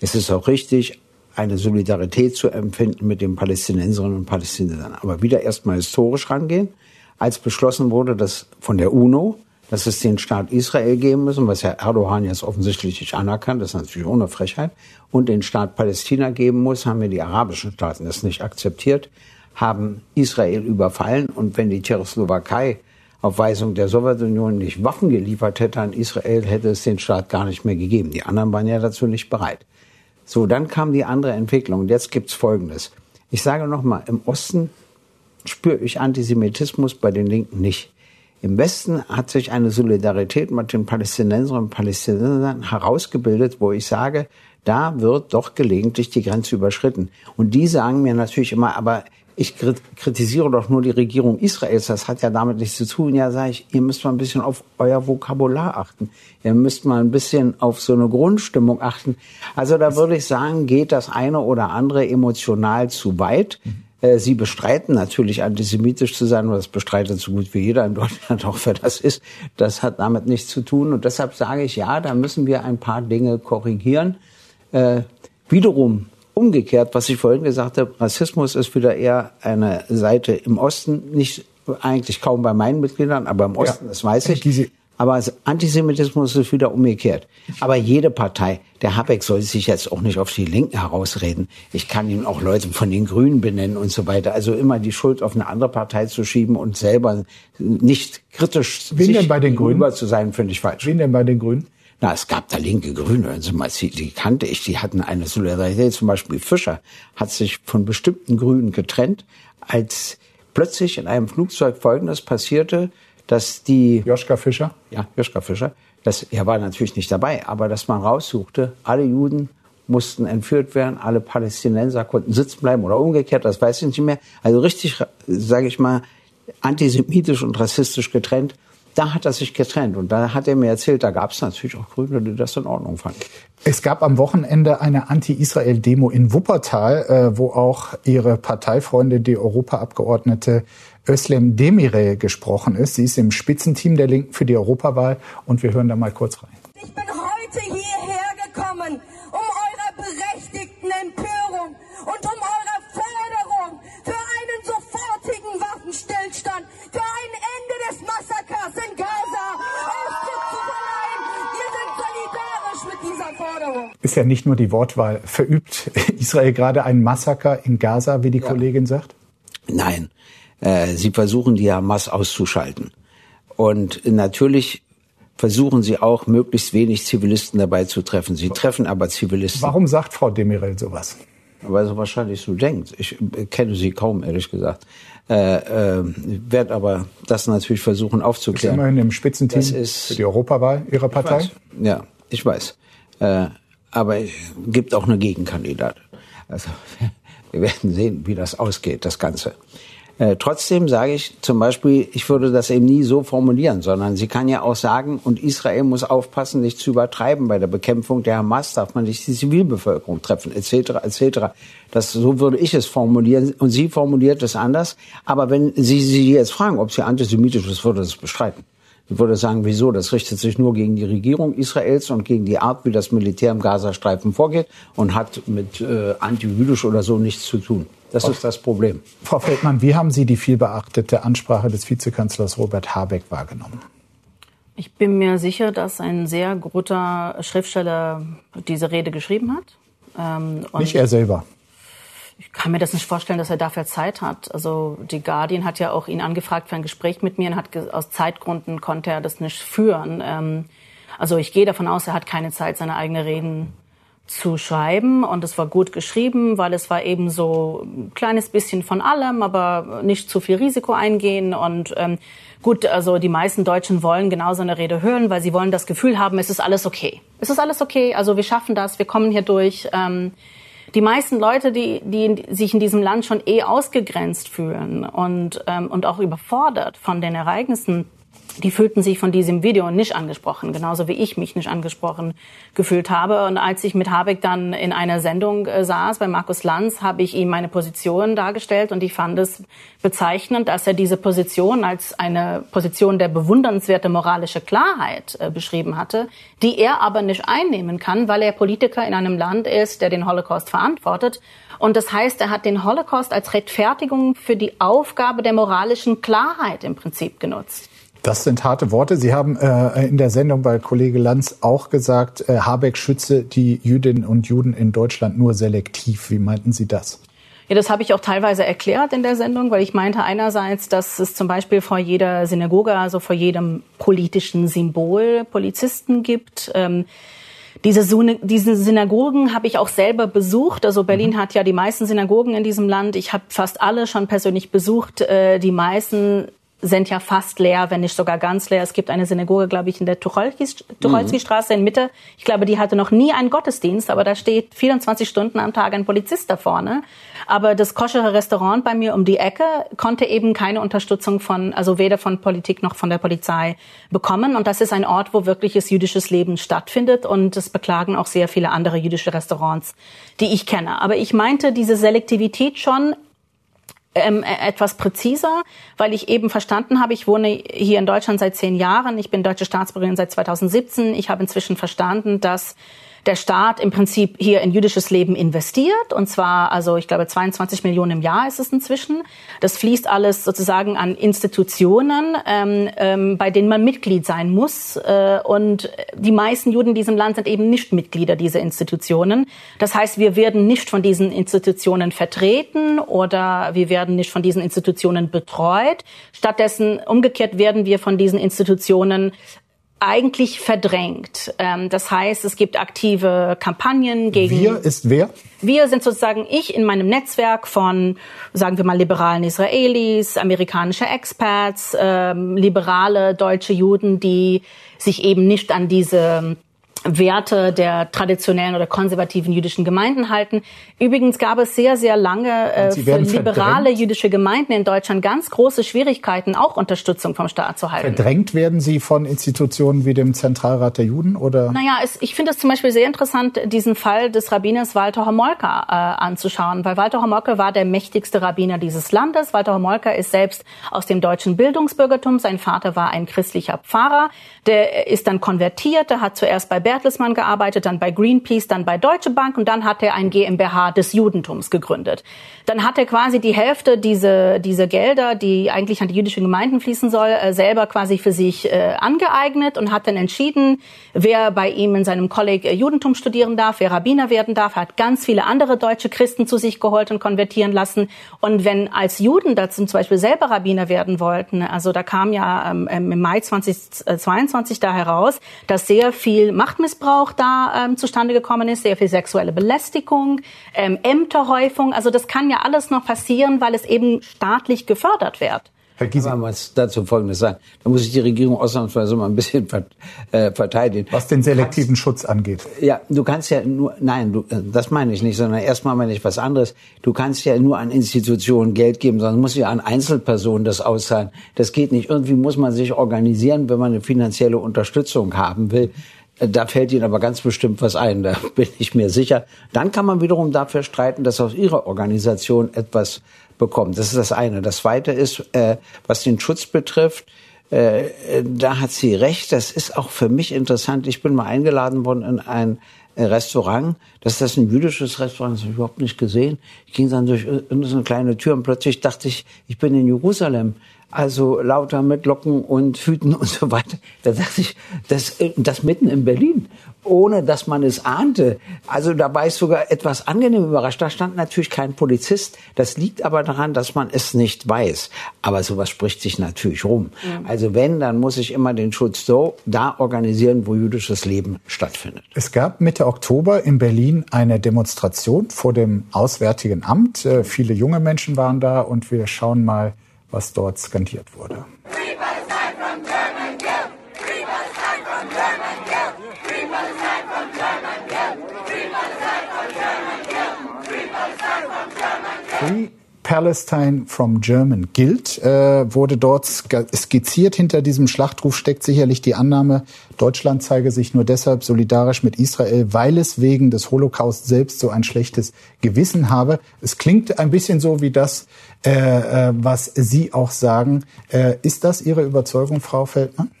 Es ist auch richtig, eine Solidarität zu empfinden mit den Palästinenserinnen und Palästinensern. Aber wieder erstmal historisch rangehen, als beschlossen wurde, dass von der UNO dass es den Staat Israel geben müssen, was Herr Erdogan jetzt offensichtlich nicht anerkannt, das ist natürlich ohne Frechheit, und den Staat Palästina geben muss, haben wir die arabischen Staaten das nicht akzeptiert, haben Israel überfallen und wenn die Tschechoslowakei auf Weisung der Sowjetunion nicht Waffen geliefert hätte an Israel, hätte es den Staat gar nicht mehr gegeben. Die anderen waren ja dazu nicht bereit. So, dann kam die andere Entwicklung und jetzt gibt's Folgendes. Ich sage nochmal, im Osten spüre ich Antisemitismus bei den Linken nicht. Im Westen hat sich eine Solidarität mit den Palästinenserinnen und Palästinensern herausgebildet, wo ich sage, da wird doch gelegentlich die Grenze überschritten. Und die sagen mir natürlich immer, aber ich kritisiere doch nur die Regierung Israels, das hat ja damit nichts zu tun. Ja, sage ich, ihr müsst mal ein bisschen auf euer Vokabular achten. Ihr müsst mal ein bisschen auf so eine Grundstimmung achten. Also da würde ich sagen, geht das eine oder andere emotional zu weit. Äh, sie bestreiten natürlich antisemitisch zu sein, das bestreitet so gut wie jeder in Deutschland, auch wer das ist. Das hat damit nichts zu tun. Und deshalb sage ich, ja, da müssen wir ein paar Dinge korrigieren. Äh, wiederum umgekehrt, was ich vorhin gesagt habe, Rassismus ist wieder eher eine Seite im Osten, nicht eigentlich kaum bei meinen Mitgliedern, aber im Osten, ja. das weiß ich. Aber Antisemitismus ist wieder umgekehrt. Aber jede Partei, der Habeck soll sich jetzt auch nicht auf die Linken herausreden. Ich kann ihm auch Leute von den Grünen benennen und so weiter. Also immer die Schuld auf eine andere Partei zu schieben und selber nicht kritisch Wen denn bei den Grünen? zu sein, finde ich falsch. Wen denn bei den Grünen? Na, es gab da linke Grüne, hören Sie mal, die kannte ich, die hatten eine Solidarität. Zum Beispiel Fischer hat sich von bestimmten Grünen getrennt, als plötzlich in einem Flugzeug Folgendes passierte, dass die... Joschka Fischer? Ja, Joschka Fischer. Das, er war natürlich nicht dabei, aber dass man raussuchte, alle Juden mussten entführt werden, alle Palästinenser konnten sitzen bleiben oder umgekehrt, das weiß ich nicht mehr. Also richtig, sage ich mal, antisemitisch und rassistisch getrennt. Da hat er sich getrennt und da hat er mir erzählt, da gab es natürlich auch Grüne, die das in Ordnung fanden. Es gab am Wochenende eine Anti-Israel-Demo in Wuppertal, äh, wo auch ihre Parteifreunde, die Europaabgeordnete Özlem Demirel gesprochen ist. Sie ist im Spitzenteam der Linken für die Europawahl und wir hören da mal kurz rein. Ich bin heute hierher Ist ja nicht nur die Wortwahl. Verübt Israel gerade ein Massaker in Gaza, wie die ja. Kollegin sagt? Nein. Äh, sie versuchen die Hamas auszuschalten. Und natürlich versuchen sie auch, möglichst wenig Zivilisten dabei zu treffen. Sie treffen aber Zivilisten. Warum sagt Frau Demirel sowas? Weil sie wahrscheinlich so denkt. Ich kenne sie kaum, ehrlich gesagt. Äh, äh, werde aber das natürlich versuchen aufzuklären. Ist immerhin im Spitzenteam das ist, für die Europawahl Ihrer Partei? Ich ja, ich weiß. Äh, aber es gibt auch eine Gegenkandidatin. Also wir werden sehen, wie das ausgeht, das Ganze. Äh, trotzdem sage ich zum Beispiel, ich würde das eben nie so formulieren, sondern sie kann ja auch sagen, und Israel muss aufpassen, nicht zu übertreiben bei der Bekämpfung der Hamas, darf man nicht die Zivilbevölkerung treffen, etc., etc. Das, so würde ich es formulieren und sie formuliert es anders. Aber wenn Sie sie jetzt fragen, ob sie antisemitisch ist, würde das bestreiten. Ich würde sagen, wieso? Das richtet sich nur gegen die Regierung Israels und gegen die Art, wie das Militär im Gazastreifen vorgeht und hat mit äh, antijüdisch oder so nichts zu tun. Das ist das Problem. Frau Feldmann, wie haben Sie die vielbeachtete Ansprache des Vizekanzlers Robert Habeck wahrgenommen? Ich bin mir sicher, dass ein sehr guter Schriftsteller diese Rede geschrieben hat. Ähm, Nicht er selber. Ich kann mir das nicht vorstellen, dass er dafür Zeit hat. Also die Guardian hat ja auch ihn angefragt für ein Gespräch mit mir und hat aus Zeitgründen konnte er das nicht führen. Ähm, also ich gehe davon aus, er hat keine Zeit, seine eigenen Reden zu schreiben und es war gut geschrieben, weil es war eben so ein kleines bisschen von allem, aber nicht zu viel Risiko eingehen und ähm, gut, also die meisten Deutschen wollen genau so eine Rede hören, weil sie wollen das Gefühl haben, es ist alles okay. Es ist alles okay, also wir schaffen das, wir kommen hier durch. Ähm, die meisten Leute, die, die sich in diesem Land schon eh ausgegrenzt fühlen und, ähm, und auch überfordert von den Ereignissen, die fühlten sich von diesem Video nicht angesprochen, genauso wie ich mich nicht angesprochen gefühlt habe. Und als ich mit Habeck dann in einer Sendung äh, saß bei Markus Lanz, habe ich ihm meine Position dargestellt und ich fand es bezeichnend, dass er diese Position als eine Position der bewundernswerte moralische Klarheit äh, beschrieben hatte, die er aber nicht einnehmen kann, weil er Politiker in einem Land ist, der den Holocaust verantwortet. Und das heißt, er hat den Holocaust als Rechtfertigung für die Aufgabe der moralischen Klarheit im Prinzip genutzt. Das sind harte Worte. Sie haben äh, in der Sendung bei Kollege Lanz auch gesagt, äh, Habeck schütze die Jüdinnen und Juden in Deutschland nur selektiv. Wie meinten Sie das? Ja, das habe ich auch teilweise erklärt in der Sendung, weil ich meinte einerseits, dass es zum Beispiel vor jeder Synagoge, also vor jedem politischen Symbol Polizisten gibt. Ähm, diese, diese Synagogen habe ich auch selber besucht. Also Berlin mhm. hat ja die meisten Synagogen in diesem Land. Ich habe fast alle schon persönlich besucht. Äh, die meisten sind ja fast leer, wenn nicht sogar ganz leer. Es gibt eine Synagoge, glaube ich, in der Tucholsky-Straße mhm. in Mitte. Ich glaube, die hatte noch nie einen Gottesdienst, aber da steht 24 Stunden am Tag ein Polizist da vorne. Aber das koschere Restaurant bei mir um die Ecke konnte eben keine Unterstützung von, also weder von Politik noch von der Polizei bekommen. Und das ist ein Ort, wo wirkliches jüdisches Leben stattfindet. Und das beklagen auch sehr viele andere jüdische Restaurants, die ich kenne. Aber ich meinte diese Selektivität schon ähm, äh, etwas präziser, weil ich eben verstanden habe, ich wohne hier in Deutschland seit zehn Jahren, ich bin deutsche Staatsbürgerin seit 2017. Ich habe inzwischen verstanden, dass der Staat im Prinzip hier in jüdisches Leben investiert. Und zwar, also ich glaube, 22 Millionen im Jahr ist es inzwischen. Das fließt alles sozusagen an Institutionen, ähm, ähm, bei denen man Mitglied sein muss. Äh, und die meisten Juden in diesem Land sind eben nicht Mitglieder dieser Institutionen. Das heißt, wir werden nicht von diesen Institutionen vertreten oder wir werden nicht von diesen Institutionen betreut. Stattdessen umgekehrt werden wir von diesen Institutionen eigentlich verdrängt. Ähm, das heißt, es gibt aktive Kampagnen gegen. Wir ist wer? Wir sind sozusagen ich in meinem Netzwerk von, sagen wir mal, liberalen Israelis, amerikanische Experts, ähm, liberale deutsche Juden, die sich eben nicht an diese Werte der traditionellen oder konservativen jüdischen Gemeinden halten. Übrigens gab es sehr, sehr lange äh, für liberale verdrängt. jüdische Gemeinden in Deutschland ganz große Schwierigkeiten, auch Unterstützung vom Staat zu halten. Verdrängt werden sie von Institutionen wie dem Zentralrat der Juden oder? Naja, es, ich finde es zum Beispiel sehr interessant, diesen Fall des Rabbiners Walter Homolka äh, anzuschauen, weil Walter Homolka war der mächtigste Rabbiner dieses Landes. Walter Homolka ist selbst aus dem deutschen Bildungsbürgertum. Sein Vater war ein christlicher Pfarrer. Der ist dann konvertiert. Der hat zuerst bei Bertelsmann gearbeitet, dann bei Greenpeace, dann bei Deutsche Bank und dann hat er ein GmbH des Judentums gegründet. Dann hat er quasi die Hälfte diese, diese Gelder, die eigentlich an die jüdischen Gemeinden fließen soll, äh, selber quasi für sich äh, angeeignet und hat dann entschieden, wer bei ihm in seinem Kolleg äh, Judentum studieren darf, wer Rabbiner werden darf, hat ganz viele andere deutsche Christen zu sich geholt und konvertieren lassen. Und wenn als Juden dazu zum Beispiel selber Rabbiner werden wollten, also da kam ja ähm, im Mai 2022 da heraus, dass sehr viel Macht Machtmissbrauch da ähm, zustande gekommen ist, sehr viel sexuelle Belästigung, ähm, Ämterhäufung. Also das kann ja alles noch passieren, weil es eben staatlich gefördert wird. Herr Giesing. Aber was dazu Folgendes sagen. Da muss ich die Regierung ausnahmsweise mal ein bisschen äh, verteidigen. Was den selektiven kannst, Schutz angeht. Ja, du kannst ja nur, nein, du, äh, das meine ich nicht, sondern erstmal meine ich was anderes. Du kannst ja nur an Institutionen Geld geben, sondern musst ja an Einzelpersonen das auszahlen. Das geht nicht. Irgendwie muss man sich organisieren, wenn man eine finanzielle Unterstützung haben will. Da fällt Ihnen aber ganz bestimmt was ein, da bin ich mir sicher. Dann kann man wiederum dafür streiten, dass aus Ihrer Organisation etwas bekommt. Das ist das eine. Das zweite ist, äh, was den Schutz betrifft, Äh, da hat sie recht. Das ist auch für mich interessant. Ich bin mal eingeladen worden in ein Restaurant. Das ist ein jüdisches Restaurant, das habe ich überhaupt nicht gesehen. Ich ging dann durch so eine kleine Tür und plötzlich dachte ich, ich bin in Jerusalem also lauter mit Locken und Hüten und so weiter. Da dachte ich, das, das mitten in Berlin, ohne dass man es ahnte. Also da war ich sogar etwas angenehm überrascht. Da stand natürlich kein Polizist. Das liegt aber daran, dass man es nicht weiß. Aber sowas spricht sich natürlich rum. Ja. Also wenn, dann muss ich immer den Schutz so da organisieren, wo jüdisches Leben stattfindet. Es gab Mitte Oktober in Berlin eine Demonstration vor dem Auswärtigen Amt. Äh, viele junge Menschen waren da und wir schauen mal, was dort skandiert wurde. Free Palestine from German Guild äh, wurde dort skizziert. Hinter diesem Schlachtruf steckt sicherlich die Annahme, Deutschland zeige sich nur deshalb solidarisch mit Israel, weil es wegen des Holocaust selbst so ein schlechtes Gewissen habe. Es klingt ein bisschen so wie das, äh, äh, was Sie auch sagen. Äh, ist das Ihre Überzeugung, Frau Feldmann?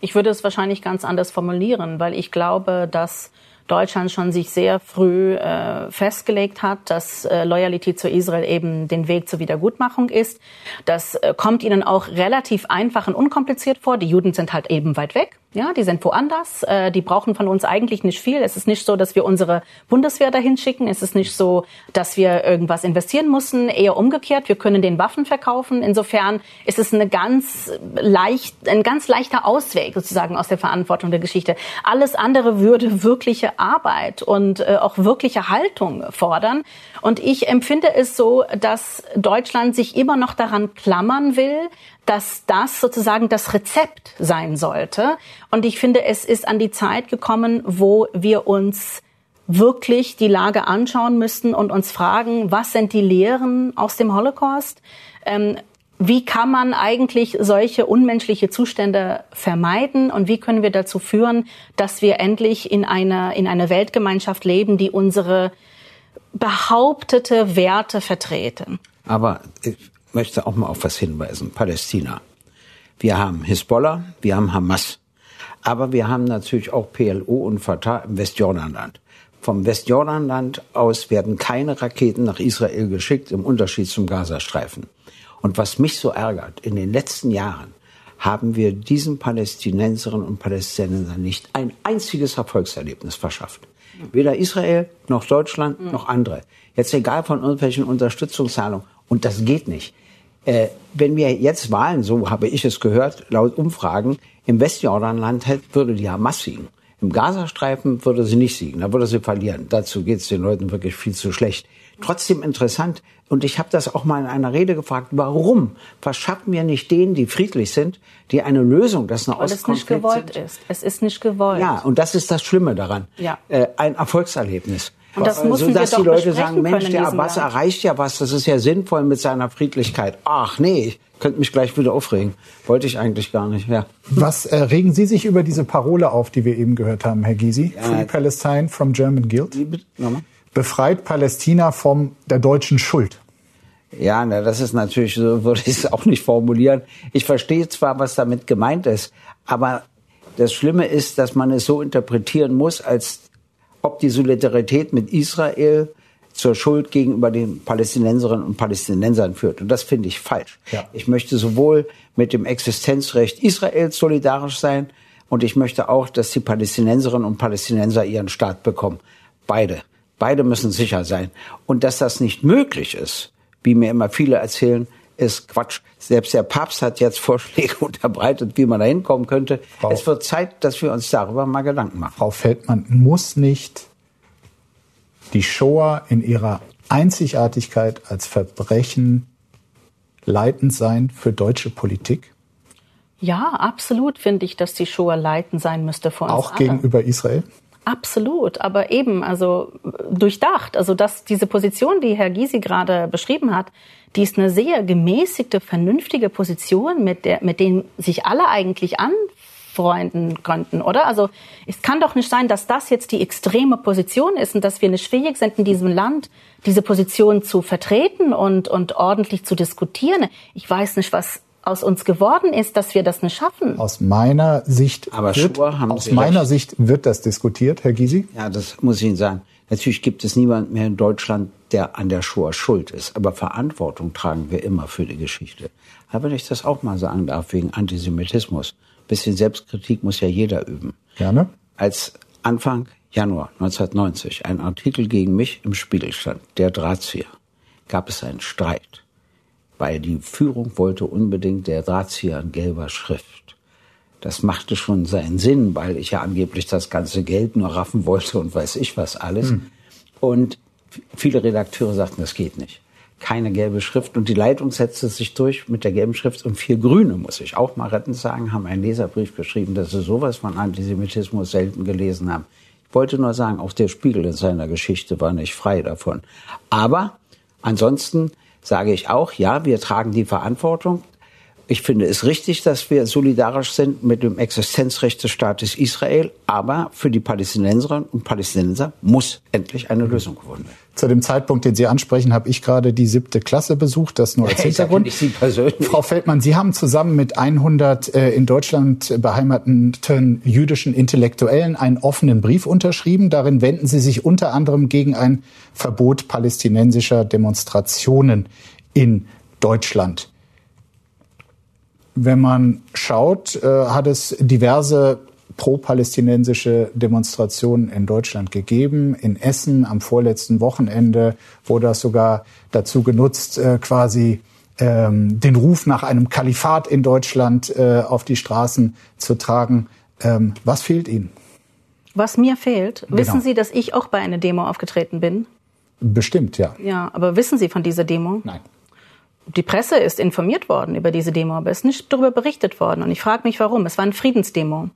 Ich würde es wahrscheinlich ganz anders formulieren, weil ich glaube, dass Deutschland schon sich sehr früh äh, festgelegt hat, dass äh, Loyalität zu Israel eben den Weg zur Wiedergutmachung ist. Das äh, kommt ihnen auch relativ einfach und unkompliziert vor. Die Juden sind halt eben weit weg. Ja, die sind woanders. Äh, die brauchen von uns eigentlich nicht viel. Es ist nicht so, dass wir unsere Bundeswehr dahin schicken. Es ist nicht so, dass wir irgendwas investieren müssen. Eher umgekehrt. Wir können den Waffen verkaufen. Insofern ist es eine ganz leicht, ein ganz leichter Ausweg sozusagen aus der Verantwortung der Geschichte. Alles andere würde wirkliche Arbeit und äh, auch wirkliche Haltung fordern. Und ich empfinde es so, dass Deutschland sich immer noch daran klammern will, dass das sozusagen das Rezept sein sollte. Und ich finde, es ist an die Zeit gekommen, wo wir uns wirklich die Lage anschauen müssten und uns fragen, was sind die Lehren aus dem Holocaust? Ähm, wie kann man eigentlich solche unmenschliche Zustände vermeiden und wie können wir dazu führen, dass wir endlich in einer, in einer Weltgemeinschaft leben, die unsere behauptete Werte vertreten? Aber möchte auch mal auf was hinweisen. Palästina. Wir haben Hisbollah, wir haben Hamas. Aber wir haben natürlich auch PLO und Fatah im Westjordanland. Vom Westjordanland aus werden keine Raketen nach Israel geschickt, im Unterschied zum Gazastreifen. Und was mich so ärgert, in den letzten Jahren haben wir diesen Palästinenserinnen und Palästinensern nicht ein einziges Erfolgserlebnis verschafft. Weder Israel noch Deutschland noch andere. Jetzt egal von irgendwelchen Unterstützungszahlungen. Und das geht nicht. Äh, wenn wir jetzt Wahlen, so habe ich es gehört, laut Umfragen, im Westjordanland würde die Hamas siegen. Im Gazastreifen würde sie nicht siegen, da würde sie verlieren. Dazu geht es den Leuten wirklich viel zu schlecht. Trotzdem interessant, und ich habe das auch mal in einer Rede gefragt, warum verschaffen wir nicht denen, die friedlich sind, die eine Lösung des Nahostkonflikts Weil es nicht gewollt sind? ist. Es ist nicht gewollt. Ja, und das ist das Schlimme daran. Ja. Äh, ein Erfolgserlebnis. Und das so müssen dass wir die Leute sagen, Mensch, der Abbas Land. erreicht ja was, das ist ja sinnvoll mit seiner Friedlichkeit. Ach nee, ich könnte mich gleich wieder aufregen. Wollte ich eigentlich gar nicht, ja. Was äh, regen Sie sich über diese Parole auf, die wir eben gehört haben, Herr Gysi? Ja. Free Palestine from German Guild. Wie bitte? Nochmal? Befreit Palästina von der deutschen Schuld. Ja, na, das ist natürlich, so würde ich es auch nicht formulieren. Ich verstehe zwar, was damit gemeint ist, aber das Schlimme ist, dass man es so interpretieren muss, als ob die Solidarität mit Israel zur Schuld gegenüber den Palästinenserinnen und Palästinensern führt. Und das finde ich falsch. Ja. Ich möchte sowohl mit dem Existenzrecht Israels solidarisch sein und ich möchte auch, dass die Palästinenserinnen und Palästinenser ihren Staat bekommen. Beide. Beide müssen sicher sein. Und dass das nicht möglich ist, wie mir immer viele erzählen, ist Quatsch. Selbst der Papst hat jetzt Vorschläge unterbreitet, wie man da hinkommen könnte. Frau- Es wird Zeit, dass wir uns darüber mal Gedanken machen. Frau Feldmann, muss nicht die Shoah in ihrer Einzigartigkeit als Verbrechen leitend sein für deutsche Politik? Ja, absolut finde ich, dass die Shoah leitend sein müsste vor uns Auch alle. gegenüber Israel? Absolut, aber eben, also durchdacht. Also dass diese Position, die Herr Gysi gerade beschrieben hat, die ist eine sehr gemäßigte, vernünftige Position, mit der, mit denen sich alle eigentlich anfreunden könnten, oder? Also es kann doch nicht sein, dass das jetzt die extreme Position ist und dass wir nicht fähig sind, in diesem Land diese Position zu vertreten und, und ordentlich zu diskutieren. Ich weiß nicht, was aus uns geworden ist, dass wir das nicht schaffen. Aus meiner Sicht, Aber wird, aus Sie meiner recht. Sicht wird das diskutiert, Herr Gysi. Ja, das muss ich Ihnen sagen. Natürlich gibt es niemand mehr in Deutschland, der an der Shoah schuld ist. Aber Verantwortung tragen wir immer für die Geschichte. Aber wenn ich das auch mal sagen darf, wegen Antisemitismus. Bisschen Selbstkritik muss ja jeder üben. Gerne. Als Anfang Januar 1990 ein Artikel gegen mich im Spiegel stand, der Drahtzieher, gab es einen Streit. Weil die Führung wollte unbedingt der Drahtzieher in gelber Schrift. Das machte schon seinen Sinn, weil ich ja angeblich das ganze Geld nur raffen wollte und weiß ich was alles. Und viele Redakteure sagten, das geht nicht. Keine gelbe Schrift. Und die Leitung setzte sich durch mit der gelben Schrift und vier Grüne, muss ich auch mal rettend sagen, haben einen Leserbrief geschrieben, dass sie sowas von Antisemitismus selten gelesen haben. Ich wollte nur sagen, auch der Spiegel in seiner Geschichte war nicht frei davon. Aber ansonsten sage ich auch, ja, wir tragen die Verantwortung. Ich finde es richtig, dass wir solidarisch sind mit dem Existenzrecht des Staates Israel, aber für die Palästinenserinnen und Palästinenser muss endlich eine Lösung gefunden werden. Zu dem Zeitpunkt, den Sie ansprechen, habe ich gerade die siebte Klasse besucht. Das nur als Ich Hintergrund. nicht Sie persönlich. Frau Feldmann, Sie haben zusammen mit 100 äh, in Deutschland beheimateten jüdischen Intellektuellen einen offenen Brief unterschrieben. Darin wenden Sie sich unter anderem gegen ein Verbot palästinensischer Demonstrationen in Deutschland. Wenn man schaut, äh, hat es diverse pro-palästinensische Demonstrationen in Deutschland gegeben. In Essen am vorletzten Wochenende wurde das sogar dazu genutzt, äh, quasi ähm, den Ruf nach einem Kalifat in Deutschland äh, auf die Straßen zu tragen. Ähm, was fehlt Ihnen? Was mir fehlt, Genau. wissen Sie, dass ich auch bei einer Demo aufgetreten bin? Bestimmt, ja. Ja, aber wissen Sie von dieser Demo? Nein. Die Presse ist informiert worden über diese Demo, aber es ist nicht darüber berichtet worden. Und ich frage mich, warum. Es war eine Friedensdemo.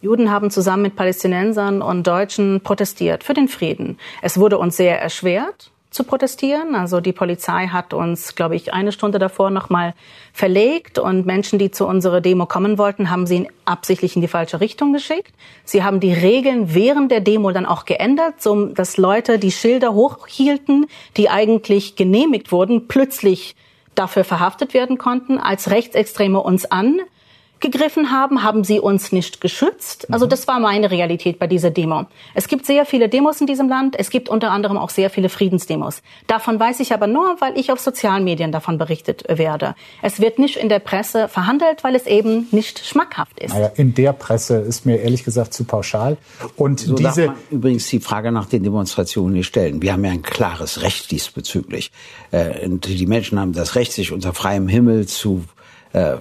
Juden haben zusammen mit Palästinensern und Deutschen protestiert für den Frieden. Es wurde uns sehr erschwert zu protestieren. Also die Polizei hat uns, glaube ich, eine Stunde davor nochmal verlegt und Menschen, die zu unserer Demo kommen wollten, haben sie absichtlich in die falsche Richtung geschickt. Sie haben die Regeln während der Demo dann auch geändert, so dass Leute die Schilder hochhielten, die eigentlich genehmigt wurden, plötzlich dafür verhaftet werden konnten, als Rechtsextreme uns angegriffen haben, haben sie uns nicht geschützt. Also das war meine Realität bei dieser Demo. Es gibt sehr viele Demos in diesem Land. Es gibt unter anderem auch sehr viele Friedensdemos. Davon weiß ich aber nur, weil ich auf sozialen Medien davon berichtet werde. Es wird nicht in der Presse verhandelt, weil es eben nicht schmackhaft ist. Naja, in der Presse ist mir ehrlich gesagt zu pauschal. Und So darf diese, man übrigens die Frage nach den Demonstrationen nicht stellen. Wir haben ja ein klares Recht diesbezüglich. Äh, und die Menschen haben das Recht, sich unter freiem Himmel zu äh,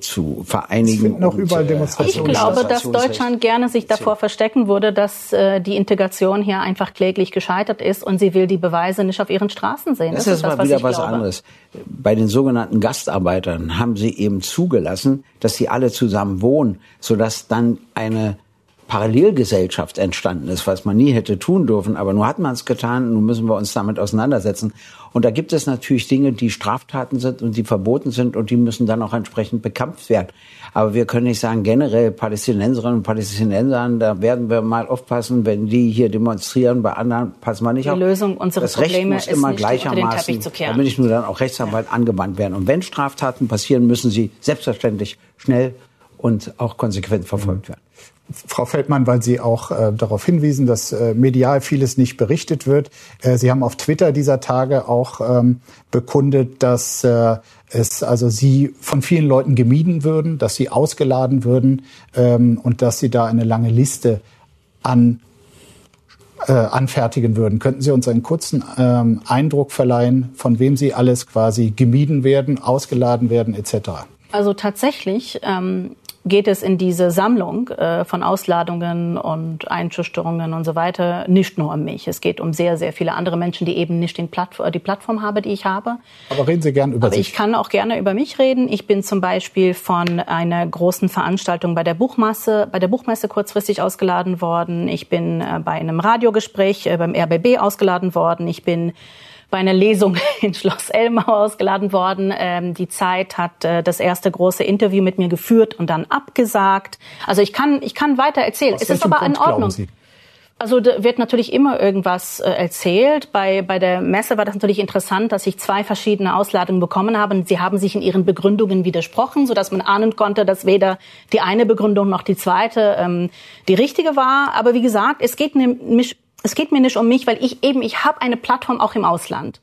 zu vereinigen. Es überall äh, Ich Demonstrationen glaube, dass. Deutschland gerne sich davor verstecken würde, dass äh, die Integration hier einfach kläglich gescheitert ist und sie will die Beweise nicht auf ihren Straßen sehen. Das ist das, was wieder ich was glaube. anderes. Bei den sogenannten Gastarbeitern haben sie eben zugelassen, dass sie alle zusammen wohnen, sodass dann eine Parallelgesellschaft entstanden ist, was man nie hätte tun dürfen. Aber nun hat man es getan, nun müssen wir uns damit auseinandersetzen. Und da gibt es natürlich Dinge, die Straftaten sind und die verboten sind und die müssen dann auch entsprechend bekämpft werden. Aber wir können nicht sagen, generell Palästinenserinnen und Palästinensern, da werden wir mal aufpassen, wenn die hier demonstrieren, bei anderen passen wir nicht Die auf. Lösung unserer das Recht Probleme muss ist immer gleichermaßen, damit nicht nur dann auch Rechtsanwalt angewandt werden. Und wenn Straftaten passieren, müssen sie selbstverständlich schnell und auch konsequent verfolgt werden. Frau Feldmann, weil Sie auch äh, darauf hinwiesen, dass äh, medial vieles nicht berichtet wird. Äh, Sie haben auf Twitter dieser Tage auch ähm, bekundet, dass äh, es also Sie von vielen Leuten gemieden würden, dass Sie ausgeladen würden ähm, und dass Sie da eine lange Liste an äh, anfertigen würden. Könnten Sie uns einen kurzen ähm, Eindruck verleihen, von wem Sie alles quasi gemieden werden, ausgeladen werden etc.? Also tatsächlich ähm, geht es in diese Sammlung äh, von Ausladungen und Einschüchterungen und so weiter nicht nur um mich. Es geht um sehr, sehr viele andere Menschen, die eben nicht den Plattform, die Plattform haben, die ich habe. Aber reden Sie gern über Aber sich. ich kann auch gerne über mich reden. Ich bin zum Beispiel von einer großen Veranstaltung bei der Buchmesse, bei der Buchmesse kurzfristig ausgeladen worden. Ich bin äh, bei einem Radiogespräch äh, beim RBB ausgeladen worden. Ich bin bei einer Lesung in Schloss Elmau ausgeladen worden. Ähm, die Zeit hat äh, das erste große Interview mit mir geführt und dann abgesagt. Also ich kann, ich kann weiter erzählen. Aus es ist aber in Grund glauben Ordnung. Also da wird natürlich immer irgendwas äh, erzählt. Bei, bei der Messe war das natürlich interessant, dass ich zwei verschiedene Ausladungen bekommen habe. Sie haben sich in ihren Begründungen widersprochen, sodass man ahnen konnte, dass weder die eine Begründung noch die zweite ähm, die richtige war. Aber wie gesagt, es geht, nämlich, es geht mir nicht um mich, weil ich eben, ich habe eine Plattform auch im Ausland.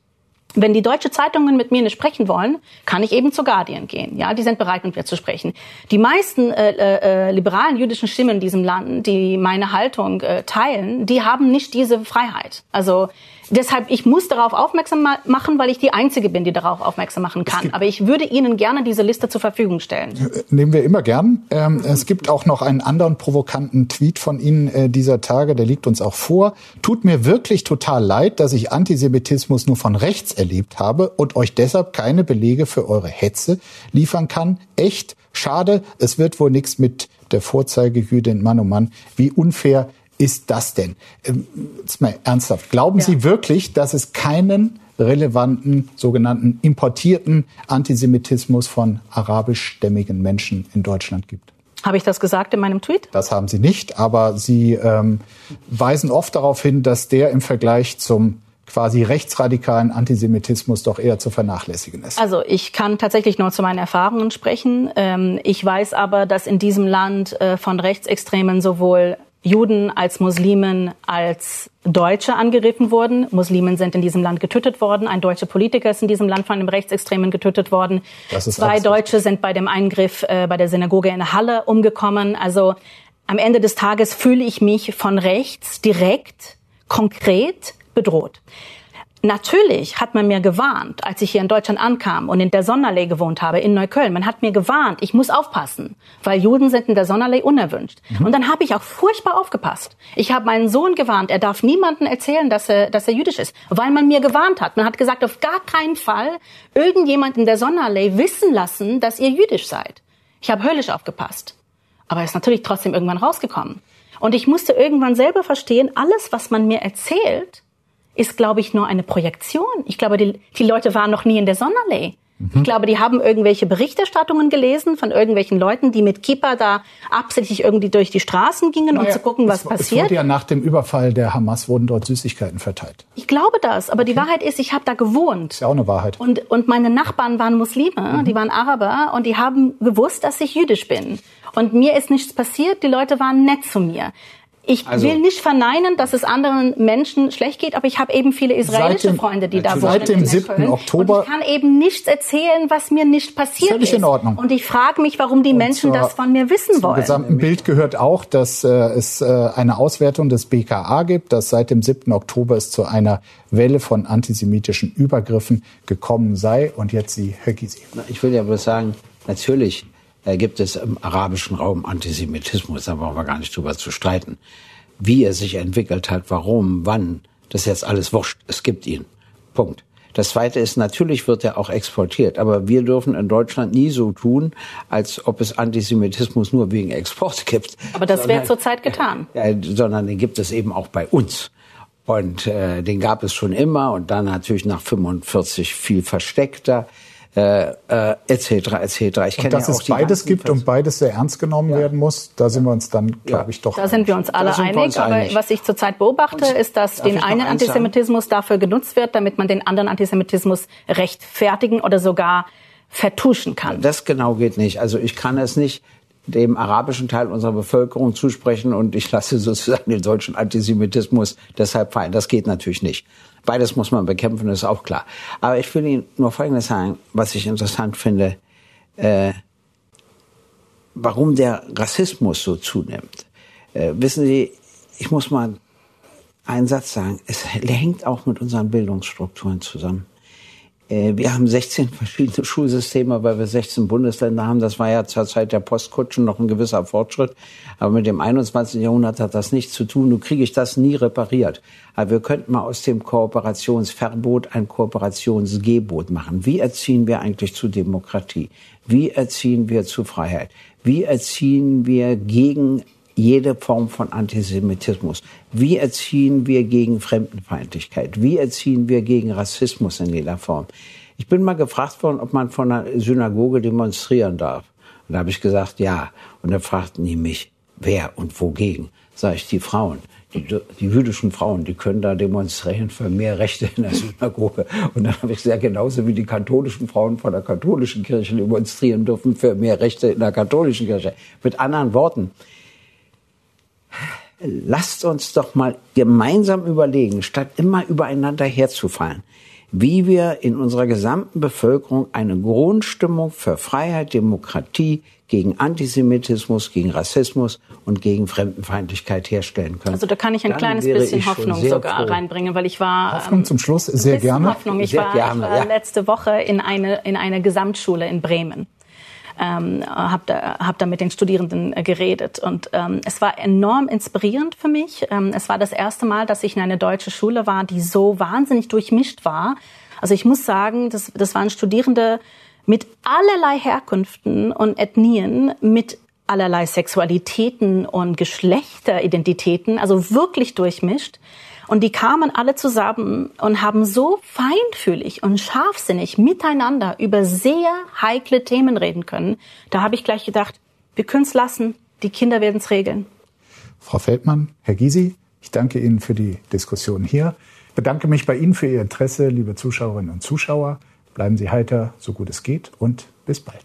Wenn die deutsche Zeitungen mit mir nicht sprechen wollen, kann ich eben zu Guardian gehen. Ja, die sind bereit, mit mir zu sprechen. Die meisten äh, äh, liberalen jüdischen Stimmen in diesem Land, die meine Haltung äh, teilen, die haben nicht diese Freiheit. Also deshalb, ich muss darauf aufmerksam machen, weil ich die Einzige bin, die darauf aufmerksam machen kann. Aber ich würde Ihnen gerne diese Liste zur Verfügung stellen. Äh, nehmen wir immer gern. Ähm, es gibt auch noch einen anderen provokanten Tweet von Ihnen äh, dieser Tage, der liegt uns auch vor. Tut mir wirklich total leid, dass ich Antisemitismus nur von rechts erlebt habe und euch deshalb keine Belege für eure Hetze liefern kann. Echt schade. Es wird wohl nichts mit der Vorzeigejüdin Mann oh Mann. Wie unfair ist das denn? Ähm, jetzt mal ernsthaft. Glauben ja. Sie wirklich, dass es keinen relevanten, sogenannten importierten Antisemitismus von arabischstämmigen Menschen in Deutschland gibt? Habe ich das gesagt in meinem Tweet? Das haben Sie nicht, aber Sie ähm, weisen oft darauf hin, dass der im Vergleich zum quasi rechtsradikalen Antisemitismus doch eher zu vernachlässigen ist. Also ich kann tatsächlich nur zu meinen Erfahrungen sprechen. Ähm, ich weiß aber, dass in diesem Land äh, von Rechtsextremen sowohl Juden als Muslimen als Deutsche angegriffen wurden. Muslimen sind in diesem Land getötet worden. Ein deutscher Politiker ist in diesem Land von einem Rechtsextremen getötet worden. Zwei Deutsche sind bei dem Eingriff äh, bei der Synagoge in Halle umgekommen. Also am Ende des Tages fühle ich mich von rechts direkt, konkret bedroht. Natürlich hat man mir gewarnt, als ich hier in Deutschland ankam und in der Sonderlee gewohnt habe, in Neukölln. Man hat mir gewarnt, ich muss aufpassen, weil Juden sind in der Sonderlee unerwünscht. Mhm. Und dann habe ich auch furchtbar aufgepasst. Ich habe meinen Sohn gewarnt, er darf niemandem erzählen, dass er, dass er jüdisch ist, weil man mir gewarnt hat. Man hat gesagt, auf gar keinen Fall irgendjemand in der Sonderlee wissen lassen, dass ihr jüdisch seid. Ich habe höllisch aufgepasst. Aber er ist natürlich trotzdem irgendwann rausgekommen. Und ich musste irgendwann selber verstehen, alles, was man mir erzählt, ist, glaube ich, nur eine Projektion. Ich glaube, die, die Leute waren noch nie in der Sonderlee. Mhm. Ich glaube, die haben irgendwelche Berichterstattungen gelesen von irgendwelchen Leuten, die mit Kippa da absichtlich irgendwie durch die Straßen gingen, naja, um zu gucken, was es, passiert. Es wurde ja nach dem Überfall der Hamas wurden dort Süßigkeiten verteilt. Ich glaube das, aber okay. die Wahrheit ist, ich habe da gewohnt. Ist ja auch eine Wahrheit. Und, und meine Nachbarn waren Muslime, mhm. die waren Araber und die haben gewusst, dass ich jüdisch bin. Und mir ist nichts passiert, die Leute waren nett zu mir. Ich also, will nicht verneinen, dass es anderen Menschen schlecht geht, aber ich habe eben viele israelische dem, Freunde, die da wohnen. Seit dem 7. Oktober. Und ich kann eben nichts erzählen, was mir nicht passiert völlig ist. in Ordnung. Und ich frage mich, warum die und Menschen zur, das von mir wissen wollen. Zum gesamten Bild gehört auch, dass äh, es äh, eine Auswertung des BKA gibt, dass seit dem 7. Oktober es zu einer Welle von antisemitischen Übergriffen gekommen sei. Und jetzt Sie, Herr Gysi. Ich will ja bloß sagen, natürlich äh, gibt es im arabischen Raum Antisemitismus, da brauchen wir gar nicht drüber zu streiten. Wie er sich entwickelt hat, warum, wann, das ist jetzt alles wurscht. Es gibt ihn. Punkt. Das Zweite ist, natürlich wird er auch exportiert, aber wir dürfen in Deutschland nie so tun, als ob es Antisemitismus nur wegen Export gibt. Aber das wird zurzeit getan. Äh, sondern den gibt es eben auch bei uns. Und äh, den gab es schon immer und dann natürlich nach 45 viel versteckter äh, äh, etc. etc. Ich kenne dass ja es beides gibt und beides sehr ernst genommen ja. werden muss, da sind wir uns dann, glaube ich, doch. Da sind wir uns alle einig. Uns aber einig. was ich zurzeit beobachte, und ist, dass den einen Antisemitismus dafür genutzt wird, damit man den anderen Antisemitismus rechtfertigen oder sogar vertuschen kann. Das genau geht nicht. Also ich kann es nicht dem arabischen Teil unserer Bevölkerung zusprechen und ich lasse sozusagen den deutschen Antisemitismus deshalb fallen. Das geht natürlich nicht. Beides muss man bekämpfen, ist auch klar. Aber ich will Ihnen nur Folgendes sagen, was ich interessant finde, äh, warum der Rassismus so zunimmt. Äh, wissen Sie, ich muss mal einen Satz sagen, es hängt auch mit unseren Bildungsstrukturen zusammen. Äh, wir haben 16 verschiedene Schulsysteme, weil wir 16 Bundesländer haben. Das war ja zur Zeit der Postkutschen noch ein gewisser Fortschritt. Aber mit dem 21. Jahrhundert hat das nichts zu tun. Nun kriege ich das nie repariert. Aber wir könnten mal aus dem Kooperationsverbot ein Kooperationsgebot machen. Wie erziehen wir eigentlich zu Demokratie? Wie erziehen wir zu Freiheit? Wie erziehen wir gegen jede Form von Antisemitismus? Wie erziehen wir gegen Fremdenfeindlichkeit? Wie erziehen wir gegen Rassismus in jeder Form? Ich bin mal gefragt worden, ob man von einer Synagoge demonstrieren darf. Und da habe ich gesagt, ja. Und da fragten die mich, wer und wogegen? Sag ich, die Frauen. die, die jüdischen Frauen, die können da demonstrieren für mehr Rechte in der Synagoge. Und dann habe ich gesagt, genauso wie die katholischen Frauen von der katholischen Kirche demonstrieren dürfen für mehr Rechte in der katholischen Kirche. Mit anderen Worten, lasst uns doch mal gemeinsam überlegen, statt immer übereinander herzufallen, wie wir in unserer gesamten Bevölkerung eine Grundstimmung für Freiheit, Demokratie, gegen Antisemitismus, gegen Rassismus und gegen Fremdenfeindlichkeit herstellen können. Also da kann ich ein Dann kleines bisschen Hoffnung sogar froh. reinbringen, weil ich war Hoffnung ähm, zum Schluss, sehr gerne. Hoffnung. Ich Sehr war, gerne, ich war ja. letzte Woche in eine in einer Gesamtschule in Bremen. Ähm, habe da, hab da mit den Studierenden äh, geredet und ähm, es war enorm inspirierend für mich. Ähm, es war das erste Mal, dass ich in eine deutsche Schule war, die so wahnsinnig durchmischt war. Also ich muss sagen, das, das waren Studierende mit allerlei Herkünften und Ethnien, mit allerlei Sexualitäten und Geschlechteridentitäten, also wirklich durchmischt. Und die kamen alle zusammen und haben so feinfühlig und scharfsinnig miteinander über sehr heikle Themen reden können. Da habe ich gleich gedacht, wir können es lassen, die Kinder werden es regeln. Frau Feldmann, Herr Gysi, ich danke Ihnen für die Diskussion hier. Ich bedanke mich bei Ihnen für Ihr Interesse, liebe Zuschauerinnen und Zuschauer. Bleiben Sie heiter, so gut es geht und bis bald.